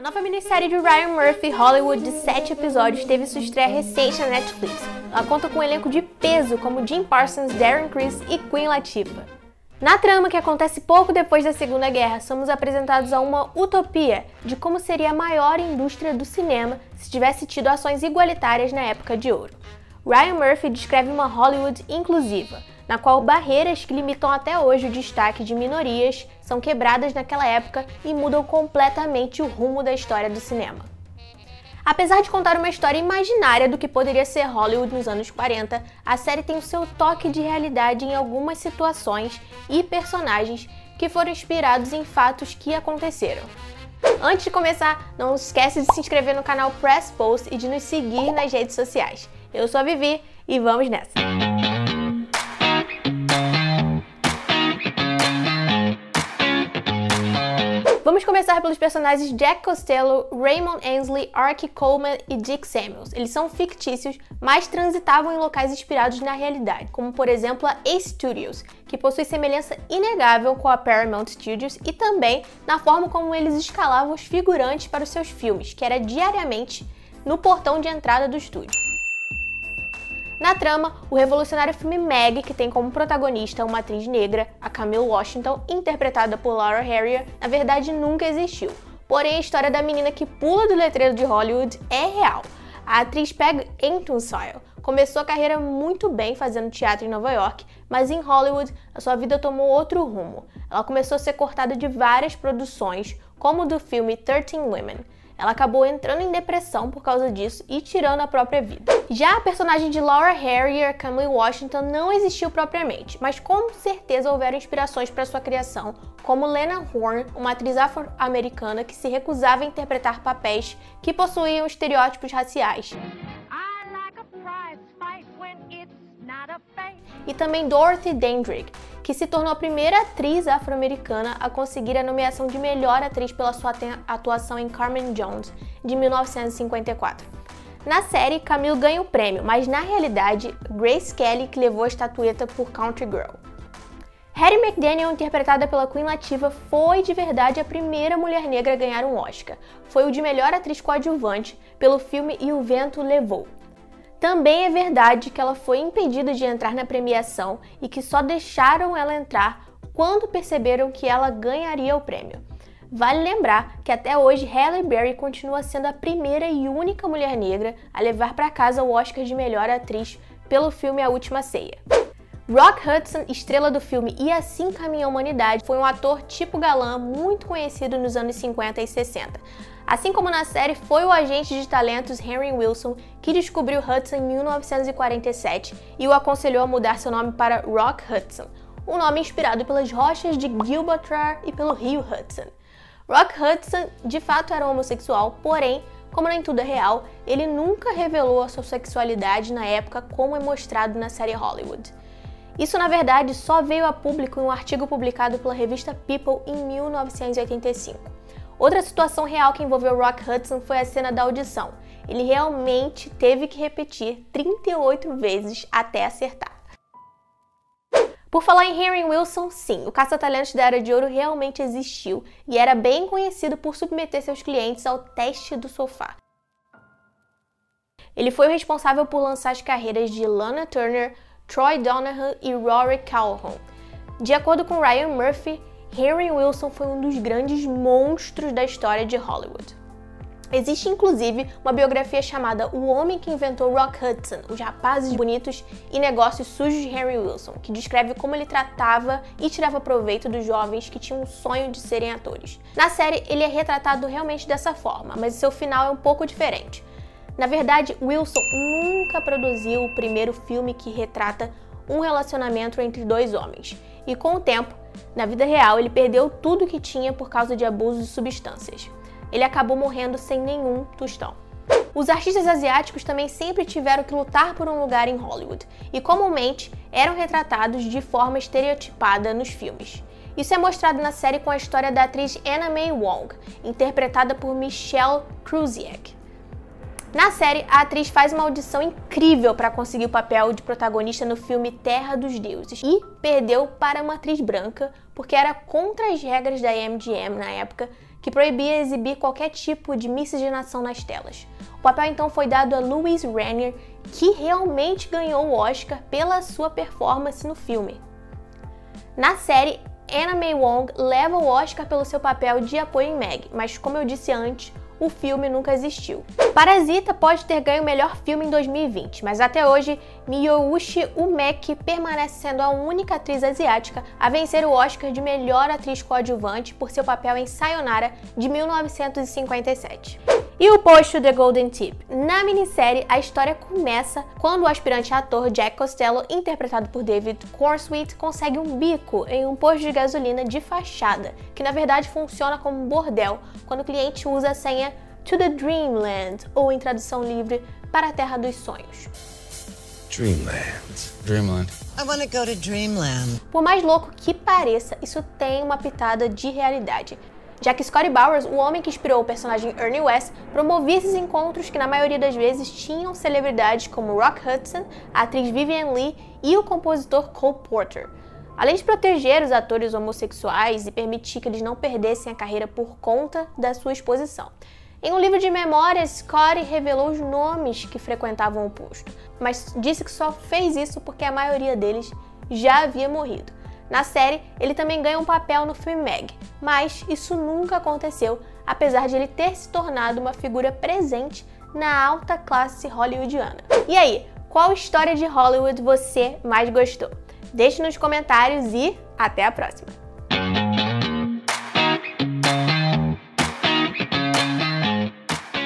A nova minissérie de Ryan Murphy, Hollywood, de 7 episódios, teve sua estreia recente na Netflix. Ela conta com um elenco de peso como Jim Parsons, Darren Criss e Queen Latifah. Na trama, que acontece pouco depois da Segunda Guerra, somos apresentados a uma utopia de como seria a maior indústria do cinema se tivesse tido ações igualitárias na época de ouro. Ryan Murphy descreve uma Hollywood inclusiva, na qual barreiras que limitam até hoje o destaque de minorias são quebradas naquela época e mudam completamente o rumo da história do cinema. Apesar de contar uma história imaginária do que poderia ser Hollywood nos anos 40, a série tem o seu toque de realidade em algumas situações e personagens que foram inspirados em fatos que aconteceram. Antes de começar, não esquece de se inscrever no canal Press Post e de nos seguir nas redes sociais. Eu sou a Vivi e vamos nessa! Começar pelos personagens Jack Costello, Raymond Ainsley, Ark Coleman e Dick Samuels. Eles são fictícios, mas transitavam em locais inspirados na realidade, como por exemplo a A Studios, que possui semelhança inegável com a Paramount Studios e também na forma como eles escalavam os figurantes para os seus filmes, que era diariamente no portão de entrada do estúdio. Na trama, o revolucionário filme Meg, que tem como protagonista uma atriz negra, a Camille Washington, interpretada por Laura Harrier, na verdade nunca existiu. Porém, a história da menina que pula do letreiro de Hollywood é real. A atriz Peg Entwistle começou a carreira muito bem fazendo teatro em Nova York, mas em Hollywood a sua vida tomou outro rumo. Ela começou a ser cortada de várias produções, como do filme 13 Women. Ela acabou entrando em depressão por causa disso e tirando a própria vida. Já a personagem de Laura Harrier, Camille Washington, não existiu propriamente, mas com certeza houveram inspirações para sua criação, como Lena Horne, uma atriz afro-americana que se recusava a interpretar papéis que possuíam estereótipos raciais. E também Dorothy Dandridge, que se tornou a primeira atriz afro-americana a conseguir a nomeação de melhor atriz pela sua atuação em Carmen Jones, de 1954. Na série, Camille ganha o prêmio, mas na realidade, Grace Kelly que levou a estatueta por Country Girl. Hattie McDaniel, interpretada pela Queen Latifah, foi de verdade a primeira mulher negra a ganhar um Oscar. Foi o de melhor atriz coadjuvante pelo filme E o Vento Levou. Também é verdade que ela foi impedida de entrar na premiação e que só deixaram ela entrar quando perceberam que ela ganharia o prêmio. Vale lembrar que até hoje Halle Berry continua sendo a primeira e única mulher negra a levar para casa o Oscar de melhor atriz pelo filme A Última Ceia. Rock Hudson, estrela do filme E Assim Caminha a Humanidade, foi um ator tipo galã muito conhecido nos anos 50 e 60. Assim como na série, foi o agente de talentos Henry Wilson que descobriu Hudson em 1947 e o aconselhou a mudar seu nome para Rock Hudson, um nome inspirado pelas rochas de Gibraltar e pelo rio Hudson. Rock Hudson de fato era homossexual, porém, como nem tudo é real, ele nunca revelou a sua sexualidade na época como é mostrado na série Hollywood. Isso, na verdade, só veio a público em um artigo publicado pela revista People em 1985. Outra situação real que envolveu Rock Hudson foi a cena da audição. Ele realmente teve que repetir 38 vezes até acertar. Por falar em Henry Wilson, sim, o caça-talentos da Era de Ouro realmente existiu e era bem conhecido por submeter seus clientes ao teste do sofá. Ele foi o responsável por lançar as carreiras de Lana Turner, Troy Donahan e Rory Calhoun. De acordo com Ryan Murphy, Henry Wilson foi um dos grandes monstros da história de Hollywood. Existe inclusive uma biografia chamada O Homem que Inventou Rock Hudson, Os Rapazes Bonitos e Negócios Sujos de Henry Wilson, que descreve como ele tratava e tirava proveito dos jovens que tinham um sonho de serem atores. Na série, ele é retratado realmente dessa forma, mas seu final é um pouco diferente. Na verdade, Wilson nunca produziu o primeiro filme que retrata um relacionamento entre dois homens. E com o tempo, na vida real, ele perdeu tudo que tinha por causa de abuso de substâncias. Ele acabou morrendo sem nenhum tostão. Os artistas asiáticos também sempre tiveram que lutar por um lugar em Hollywood e comumente eram retratados de forma estereotipada nos filmes. Isso é mostrado na série com a história da atriz Anna May Wong, interpretada por Michelle Krusiek. Na série, a atriz faz uma audição incrível para conseguir o papel de protagonista no filme Terra dos Deuses e perdeu para uma atriz branca porque era contra as regras da MGM na época que proibia exibir qualquer tipo de miscigenação nas telas. O papel então foi dado a Louise Ranier, que realmente ganhou o Oscar pela sua performance no filme. Na série, Anna May Wong leva o Oscar pelo seu papel de apoio em Meg, mas como eu disse antes, o filme nunca existiu. Parasita pode ter ganho o melhor filme em 2020, mas até hoje Miyouchi Umeki permanece sendo a única atriz asiática a vencer o Oscar de melhor atriz coadjuvante por seu papel em Sayonara de 1957. E o posto The Golden Tip? Na minissérie, a história começa quando o aspirante ator Jack Costello, interpretado por David Cornsweet, consegue um bico em um posto de gasolina de fachada, que na verdade funciona como um bordel quando o cliente usa a senha To the Dreamland, ou em tradução livre, para a Terra dos Sonhos. Dreamland. Dreamland. I want to go to Dreamland. Por mais louco que pareça, isso tem uma pitada de realidade já que Scotty Bowers, o homem que inspirou o personagem Ernie West, promovia esses encontros que na maioria das vezes tinham celebridades como Rock Hudson, a atriz Vivian Lee e o compositor Cole Porter. Além de proteger os atores homossexuais e permitir que eles não perdessem a carreira por conta da sua exposição. Em um livro de memórias, Scotty revelou os nomes que frequentavam o posto, mas disse que só fez isso porque a maioria deles já havia morrido. Na série, ele também ganha um papel no filme Meg, mas isso nunca aconteceu, apesar de ele ter se tornado uma figura presente na alta classe hollywoodiana. E aí, qual história de Hollywood você mais gostou? Deixe nos comentários e até a próxima!